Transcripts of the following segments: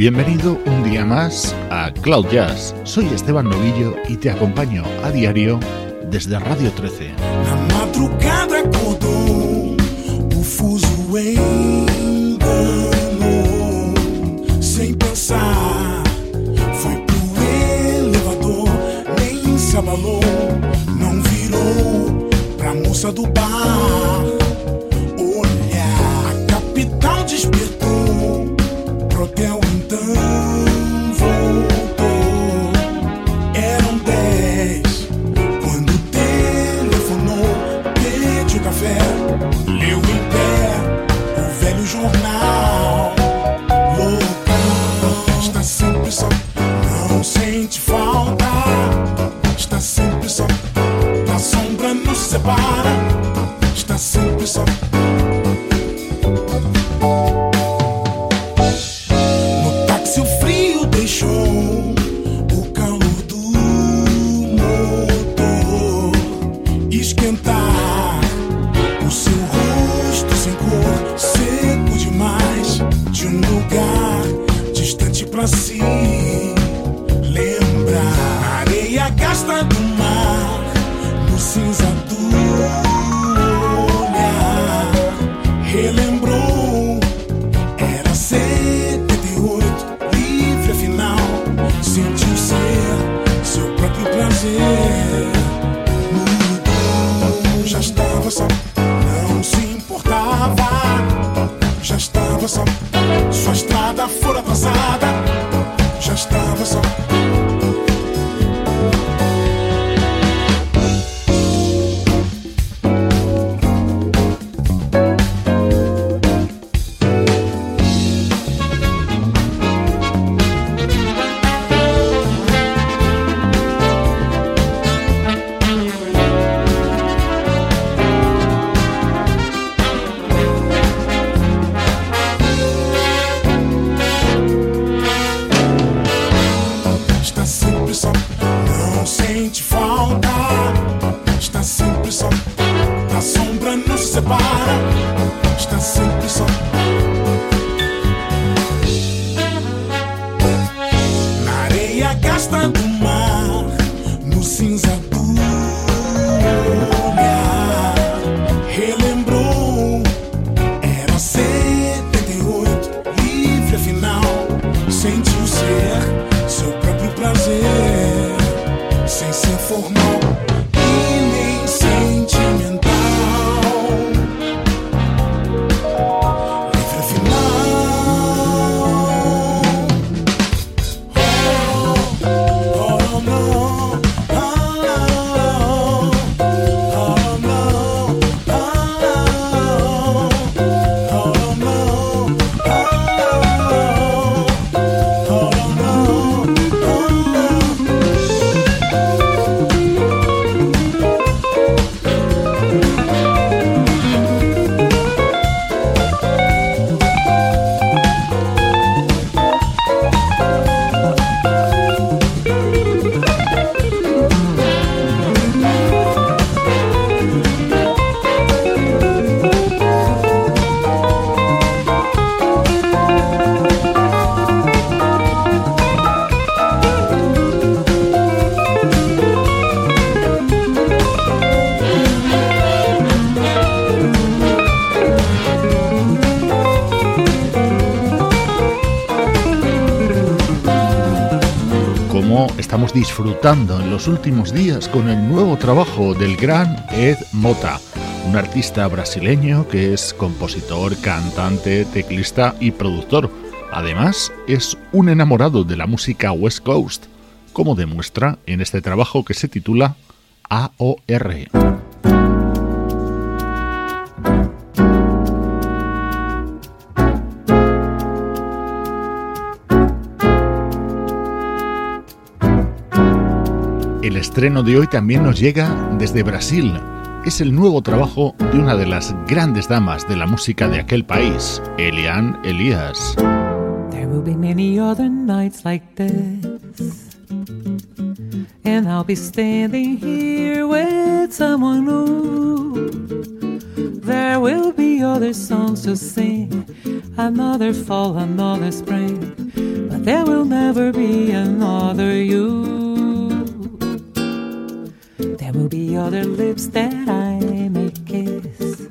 bienvenido un día más a Cloud Jazz. Soy Esteban Novillo y te acompaño a diario desde Radio 13. Na Sabana. Disfrutando en los últimos días con el nuevo trabajo del gran Ed Mota, un artista brasileño que es compositor, cantante, teclista y productor. Además, es un enamorado de la música West Coast, como demuestra en este trabajo que se titula AOR. El estreno de hoy también nos llega desde Brasil. Es el nuevo trabajo de una de las grandes damas de la música de aquel país, Eliane Elias. There will be many other nights like this. And I'll be standing here with someone new. There will be other songs to sing, another fall, another spring. But there will never be another you. Will be other lips that I may kiss,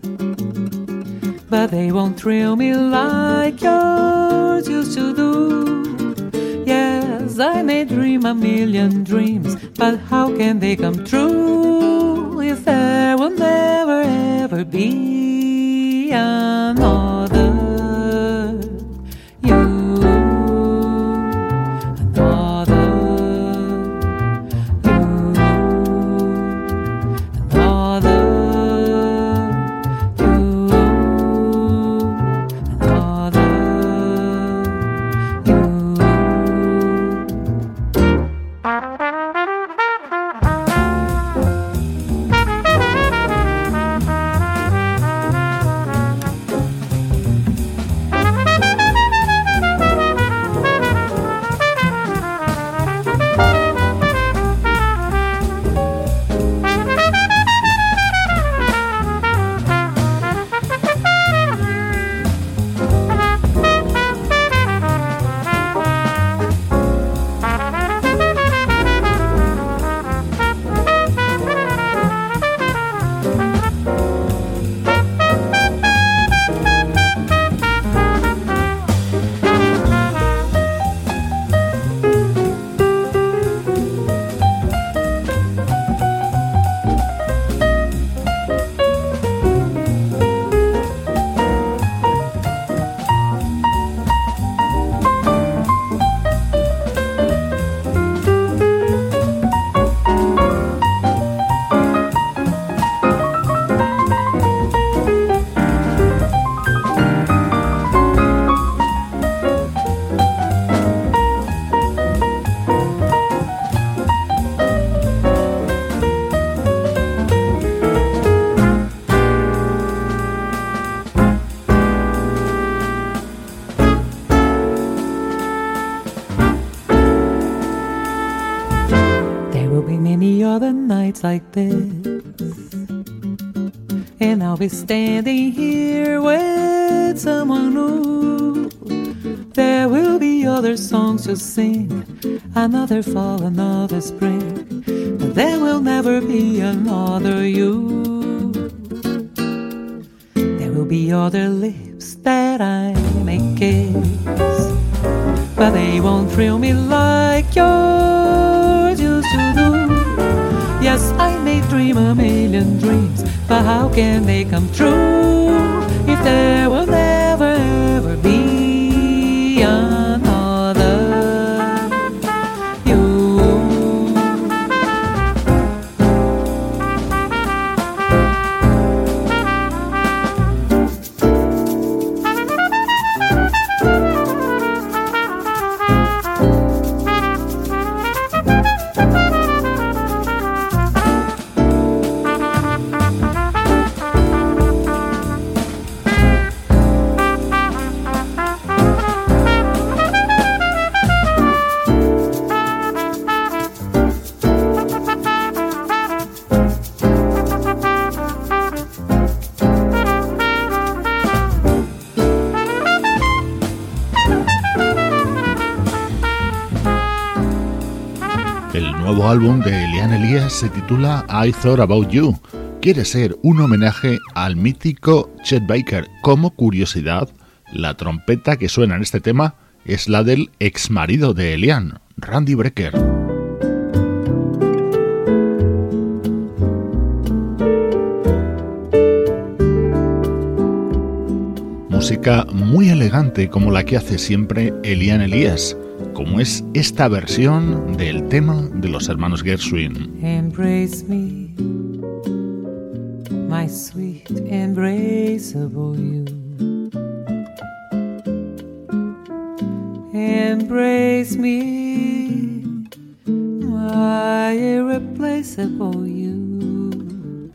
but they won't thrill me like yours used to do. Yes, I may dream a million dreams, but how can they come true if there will never ever be like standing here with someone new. There will be other songs to sing, another fall, another spring. But there will never be another you. nuevo álbum de Eliane Elías se titula I Thought About You. Quiere ser un homenaje al mítico Chet Baker. Como curiosidad, la trompeta que suena en este tema es la del ex marido de Eliane, Randy Brecker. música muy elegante como la que hace siempre Elian Elías como es esta versión del tema de los hermanos Gershwin. Embrace me, my sweet embraceable you. Embrace me, my irreplaceable you.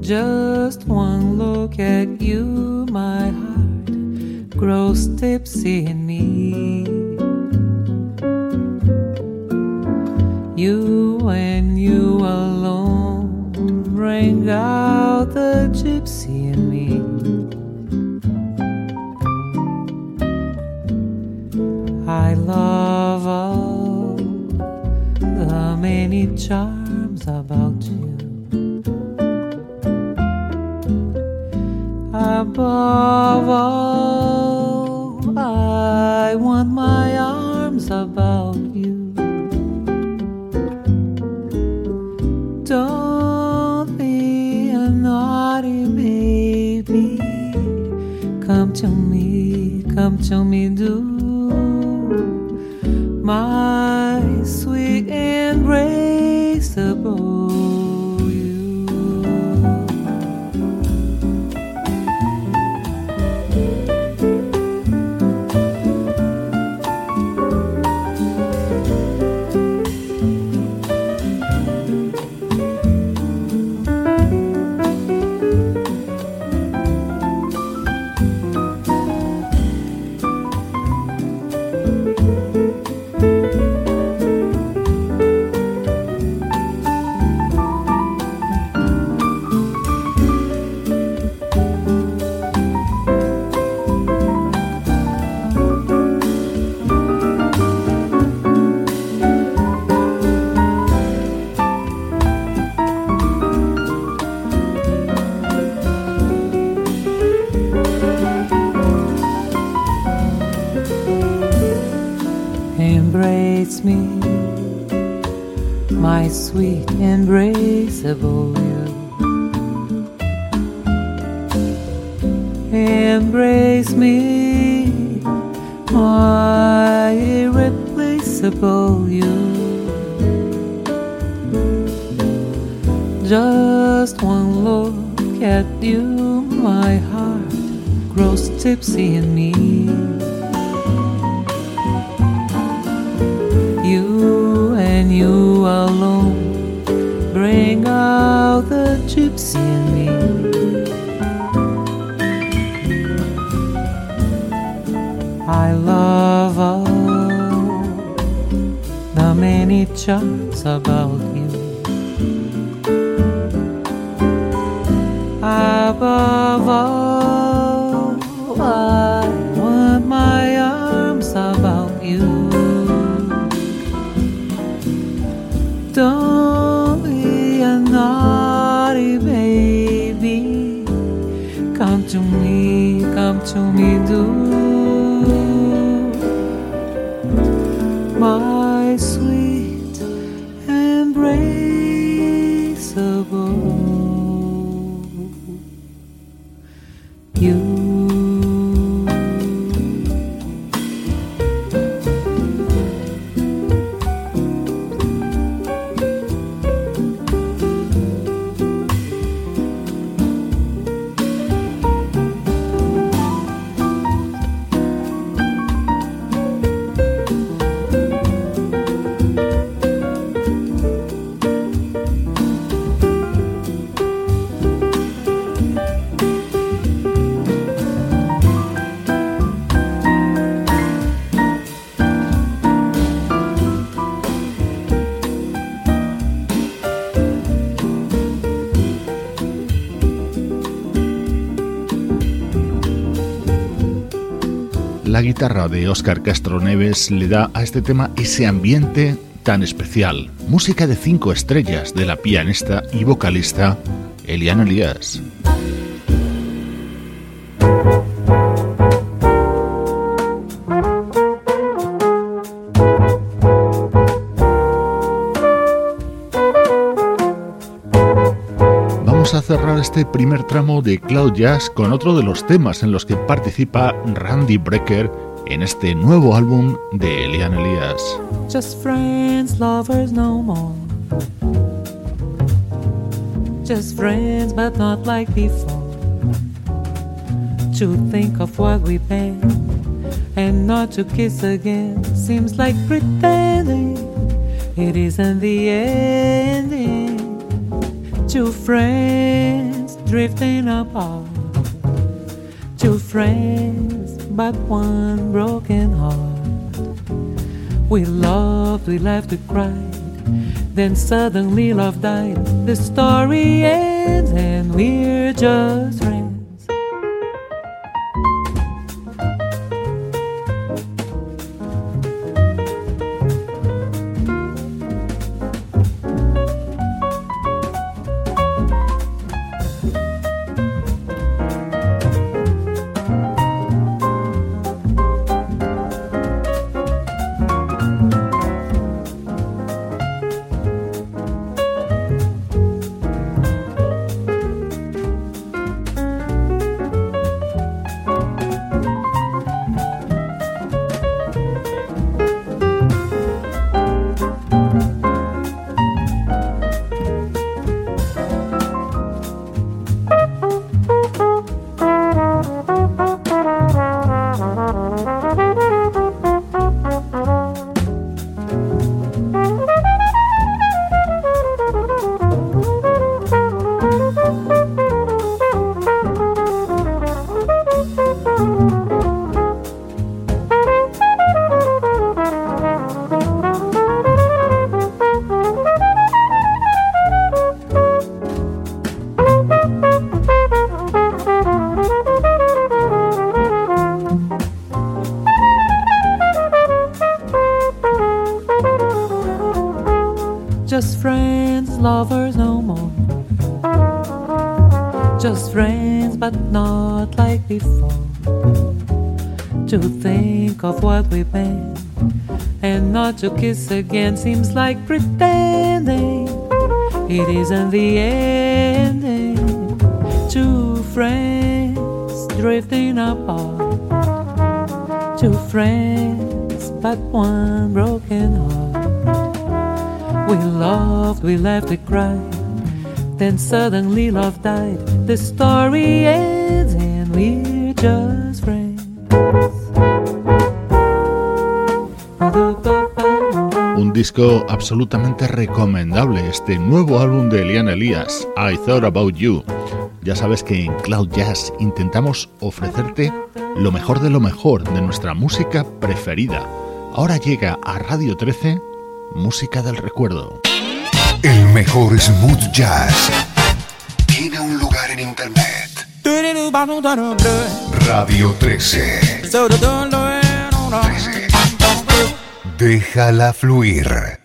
Just one look at you, my heart grows tipsy in me. You and you alone bring out the gypsy in me. I love all the many charms about Above all, I want my arms about you. Don't be a naughty baby. Come to me, come to me, do. My I love all the many charms about you. Above all, guitarra de Oscar Castro Neves le da a este tema ese ambiente tan especial. Música de cinco estrellas de la pianista y vocalista Eliana Elías. Vamos a cerrar este primer tramo de Cloud Jazz con otro de los temas en los que participa Randy Brecker en este nuevo álbum de Elian Elias. Just friends, lovers no more. Just friends, but not like before. To think of what we've been and not to kiss again seems like pretending it isn't the ending. Two friends drifting apart. Two friends, but one broken heart. We loved, we laughed, we cried. Then suddenly love died. The story ends, and we're just to kiss again seems like pretending it isn't the ending. Two friends drifting apart, two friends, but one broken heart. We loved, we laughed, we cried, then suddenly love died. The story ends, and we're just disco absolutamente recomendable, este nuevo álbum de Elian Elias, I Thought About You. Ya sabes que en Cloud Jazz intentamos ofrecerte lo mejor de lo mejor de nuestra música preferida. Ahora llega a Radio 13, Música del Recuerdo. El mejor smooth jazz tiene un lugar en Internet. Radio 13. 13. Déjala fluir.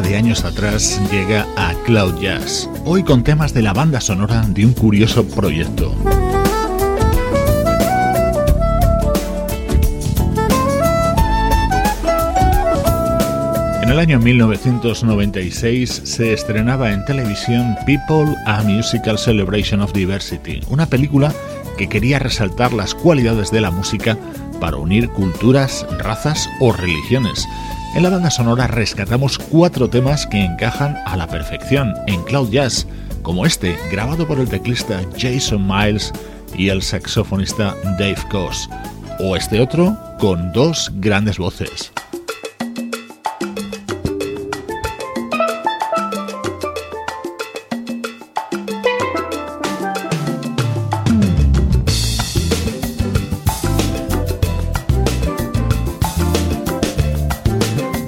De años atrás llega a Cloud Jazz, hoy con temas de la banda sonora de un curioso proyecto. En el año 1996 se estrenaba en televisión People a Musical Celebration of Diversity, una película que quería resaltar las cualidades de la música para unir culturas, razas o religiones. En la banda sonora rescatamos cuatro temas que encajan a la perfección en Cloud Jazz, como este, grabado por el teclista Jason Miles y el saxofonista Dave Koz, o este otro con dos grandes voces.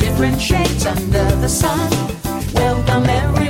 different shades under the sun. Welcome everyone,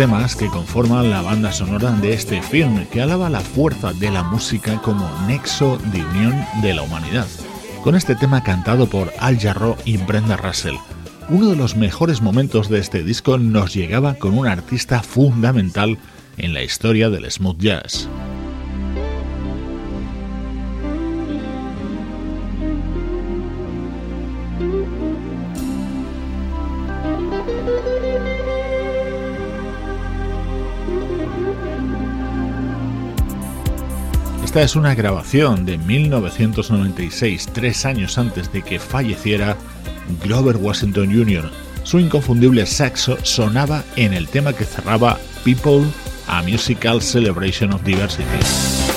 temas que conforman la banda sonora de este film que alaba la fuerza de la música como nexo de unión de la humanidad, con este tema cantado por Al Jarreau y Brenda Russell. Uno de los mejores momentos de este disco nos llegaba con un artista fundamental en la historia del smooth jazz. Esta es una grabación de 1996, tres años antes de que falleciera Grover Washington Jr. Su inconfundible saxo sonaba en el tema que cerraba People, a Musical Celebration of Diversity.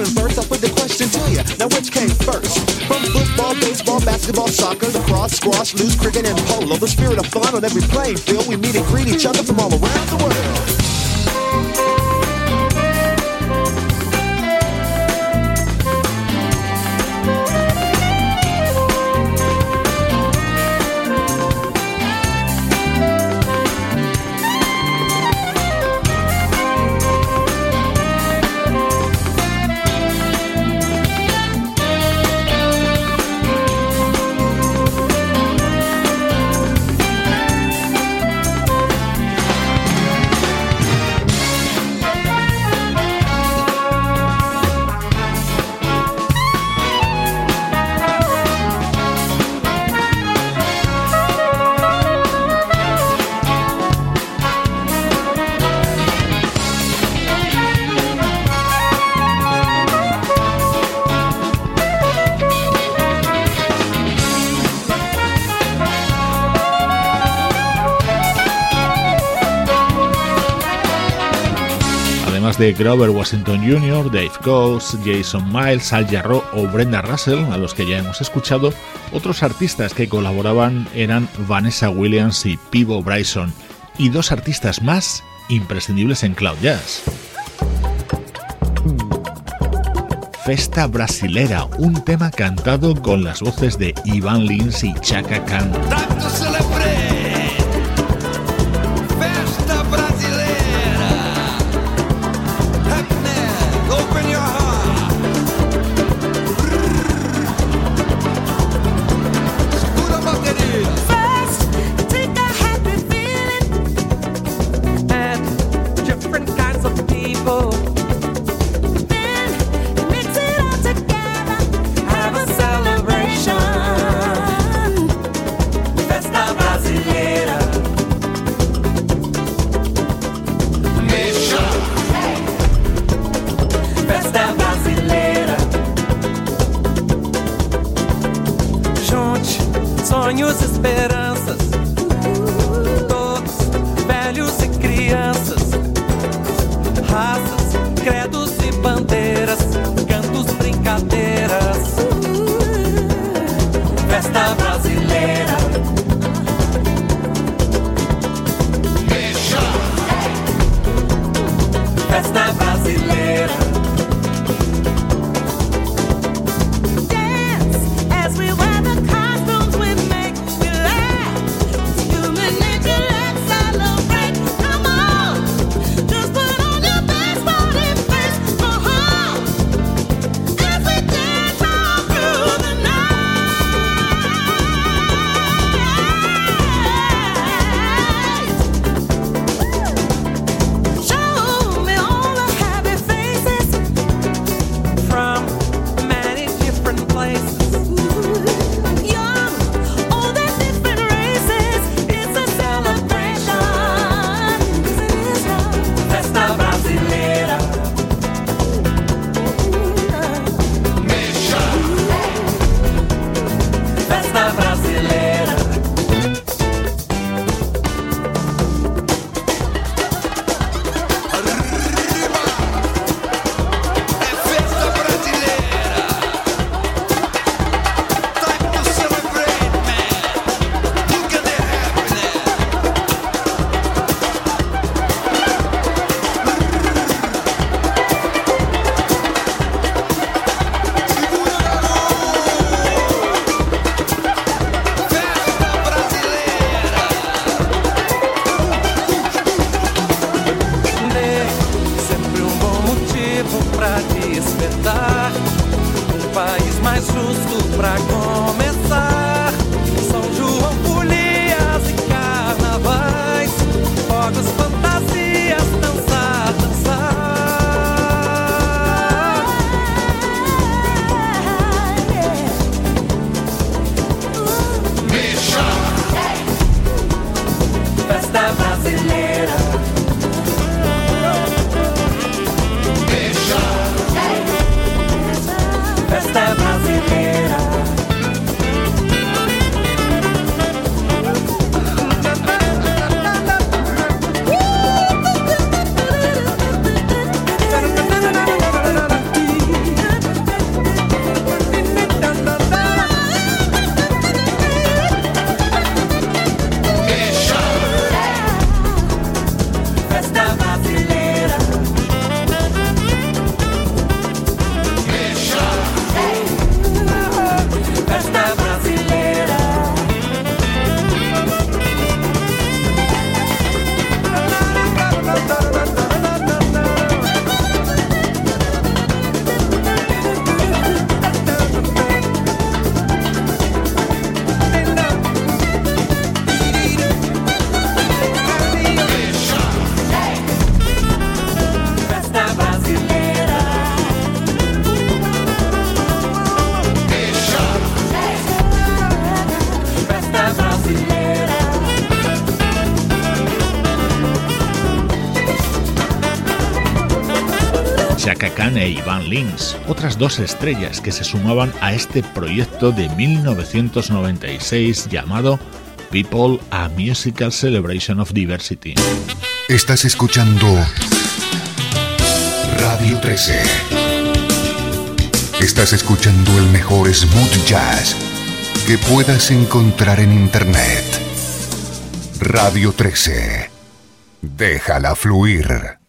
On a different verse. I put the question to you. Now, which came first? From football, baseball, basketball, soccer, lacrosse, squash, loose, cricket, and polo. The spirit of fun on every playing field. We meet and greet each other from all around the world. Grover Washington Jr., Dave Coase, Jason Miles, Al Jarreau o Brenda Russell, a los que ya hemos escuchado, otros artistas que colaboraban eran Vanessa Williams y Pivo Bryson, y dos artistas más imprescindibles en Cloud Jazz. Festa Brasilera, un tema cantado con las voces de Ivan Lins y Chaka Khan. Chaka Khan e Ivan Lins, otras dos estrellas que se sumaban a este proyecto de 1996 llamado People a Musical Celebration of Diversity. Estás escuchando Radio 13. Estás escuchando el mejor smooth jazz que puedas encontrar en Internet. Radio 13. Déjala fluir.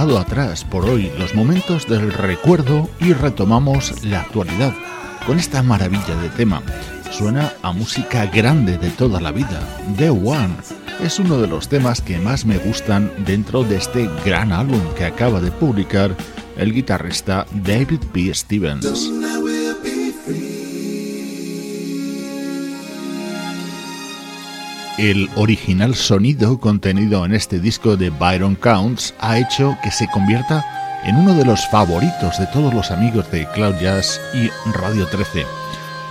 Dejado atrás por hoy los momentos del recuerdo y retomamos la actualidad con esta maravilla de tema. Suena a música grande de toda la vida. The One es uno de los temas que más me gustan dentro de este gran álbum que acaba de publicar el guitarrista David P. Stevens. El original sonido contenido en este disco de Byron Counts ha hecho que se convierta en uno de los favoritos de todos los amigos de Cloud Jazz y Radio 13.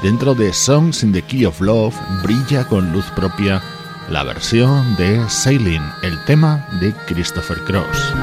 Dentro de Songs in the Key of Love brilla con luz propia la versión de Sailing, el tema de Christopher Cross.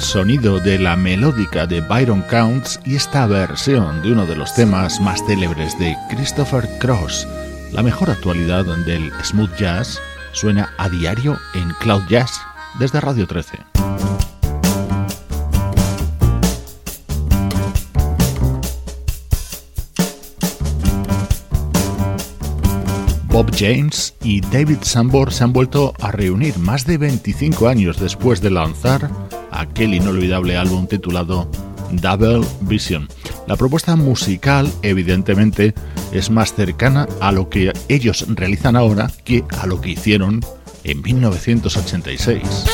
Sonido de la melódica de Byron Counts y esta versión de uno de los temas más célebres de Christopher Cross. La mejor actualidad del smooth jazz suena a diario en Cloud Jazz desde Radio 13. Bob James y David Sambor se han vuelto a reunir más de 25 años después de lanzar aquel inolvidable álbum titulado Double Vision. La propuesta musical, evidentemente, es más cercana a lo que ellos realizan ahora que a lo que hicieron en 1986.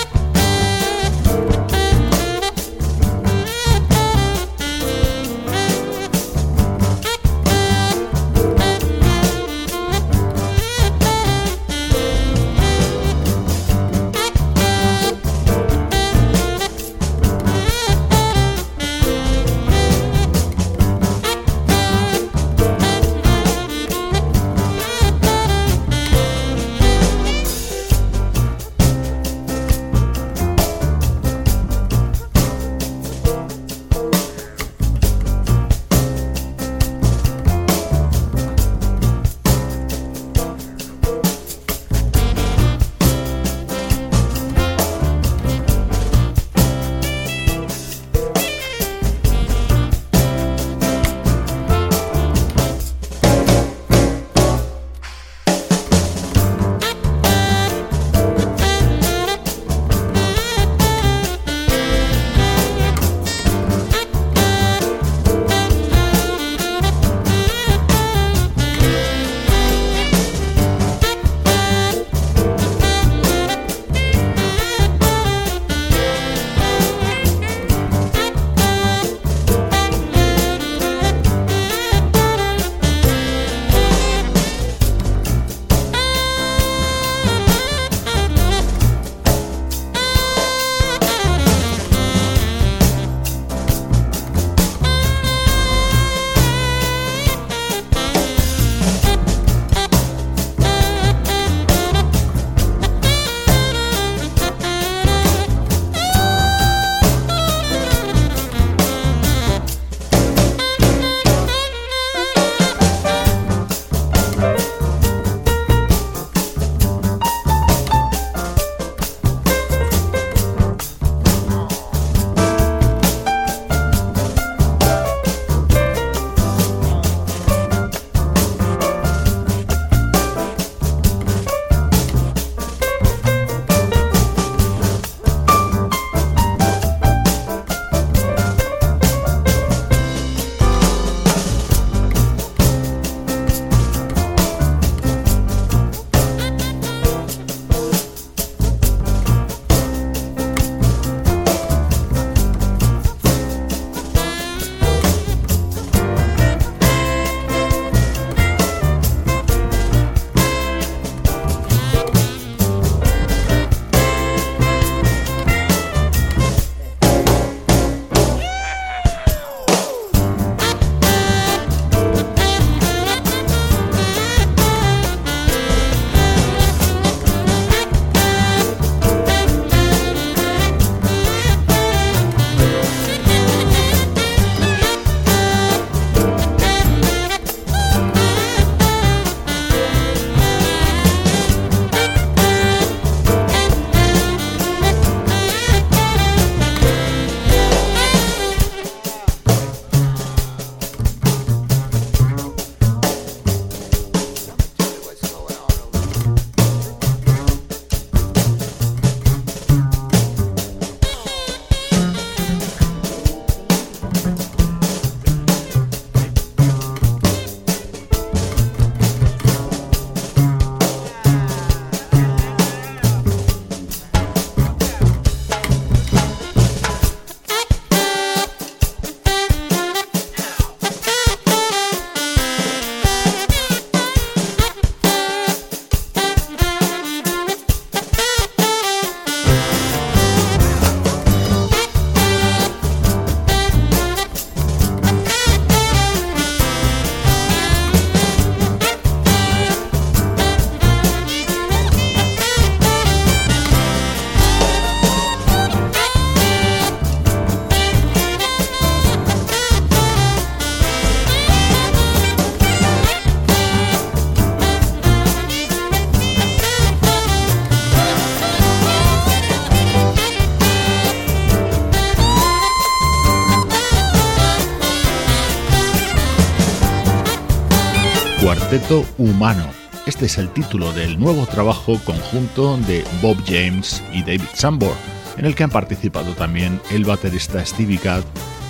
Humano. Este es el título del nuevo trabajo conjunto de Bob James y David Sambor, en el que han participado también el baterista Stevie Gadd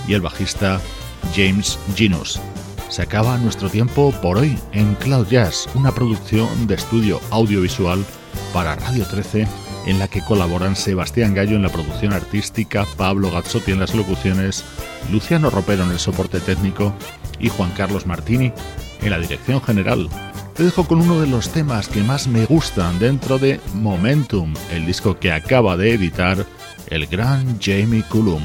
y el bajista James Genus. Se acaba nuestro tiempo por hoy en Cloud Jazz, una producción de estudio audiovisual para Radio 13 en la que colaboran Sebastián Gallo en la producción artística, Pablo Gazzotti en las locuciones, Luciano Ropero en el soporte técnico y Juan Carlos Martini en la dirección general. Te dejo con uno de los temas que más me gustan dentro de Momentum, el disco que acaba de editar el gran Jamie Cullum.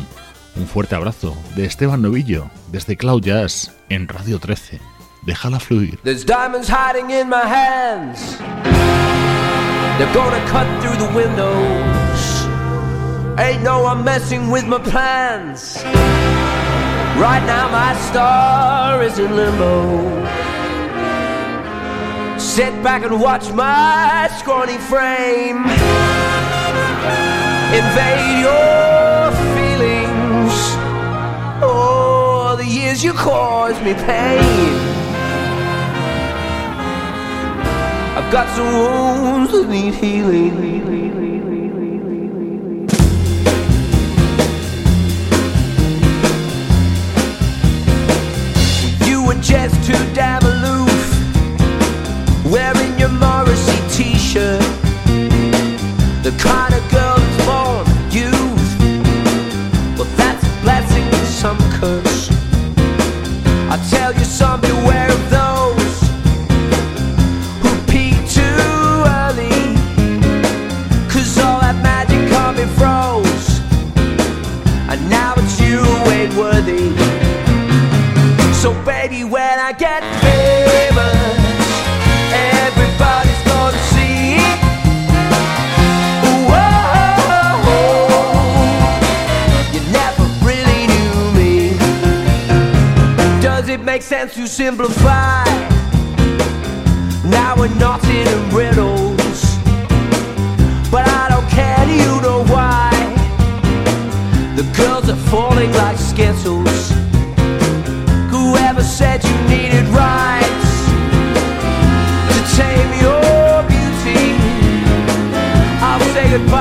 Un fuerte abrazo de Esteban Novillo desde Cloud Jazz en Radio 13. Déjala fluir. There's diamonds hiding in my hands. They're gonna cut through the windows. Ain't no one messing with my plans. Right now my star is in limbo. Sit back and watch my scrawny frame invade your feelings. Oh, the years you caused me pain. I've got some wounds that need healing. Just too damn aloof, wearing your Morrissey t-shirt. The kind of girl who's born youth. Well, that's a blessing and some curse. Does it make sense to simplify? Now we're not in riddles, but I don't care. You know why? The girls are falling like skittles. Whoever said you needed rights to tame your beauty? I'll say goodbye